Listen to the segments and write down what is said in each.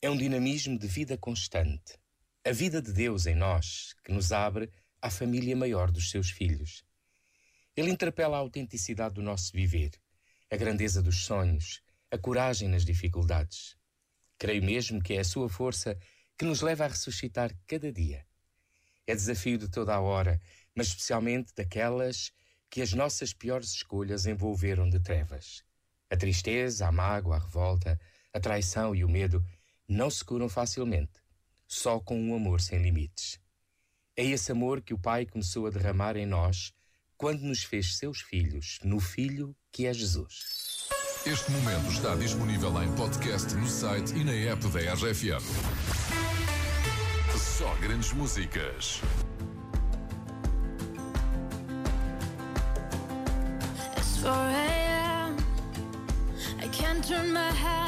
é um dinamismo de vida constante. A vida de Deus em nós, que nos abre à família maior dos seus filhos. Ele interpela a autenticidade do nosso viver, a grandeza dos sonhos, a coragem nas dificuldades. Creio mesmo que é a sua força que nos leva a ressuscitar cada dia. É desafio de toda a hora, mas especialmente daquelas que as nossas piores escolhas envolveram de trevas. A tristeza, a mágoa, a revolta, a traição e o medo não se curam facilmente, só com um amor sem limites. É esse amor que o Pai começou a derramar em nós quando nos fez seus filhos, no Filho que é Jesus. Este momento está disponível em podcast no site e na app da RFM. Só grandes músicas. It's 4 a.m. I can't turn my head.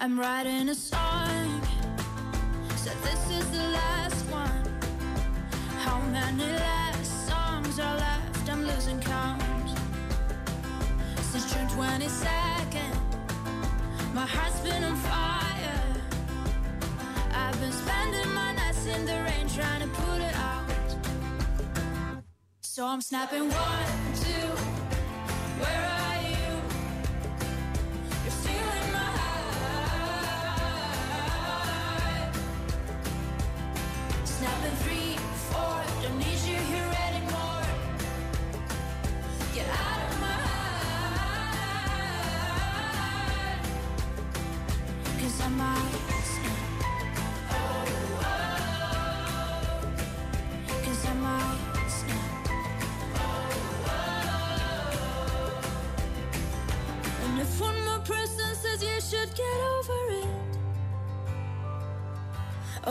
I'm writing a song. Said this is the last one. How many last songs are left? I'm losing count. Since June 22nd, my heart's been on fire. Spending my nights in the rain trying to put it out. So I'm snapping one, two. Where are you? You're still in my heart. Snapping three, four. Don't need you here anymore. Get out of my heart. Cause I might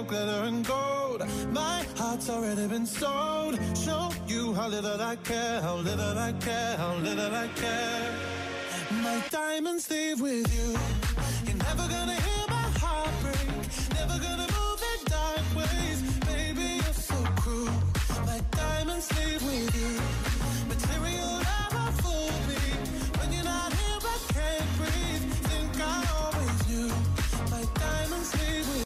of glitter and gold. My heart's already been sold. Show you how little I care, how little I care, how little I care. My diamonds leave with you. You're never gonna hear my heartbreak. Never gonna.